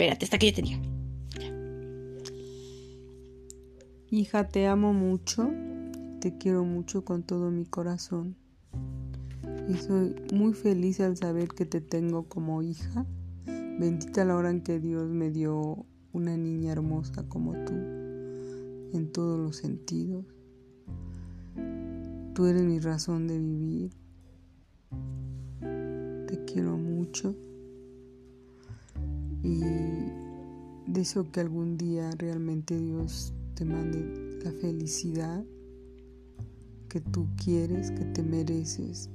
Espérate, hasta que yo te. Hija, te amo mucho, te quiero mucho con todo mi corazón. Y soy muy feliz al saber que te tengo como hija. Bendita la hora en que Dios me dio una niña hermosa como tú, en todos los sentidos. Tú eres mi razón de vivir. Te quiero mucho. Y deseo que algún día realmente Dios te mande la felicidad que tú quieres, que te mereces.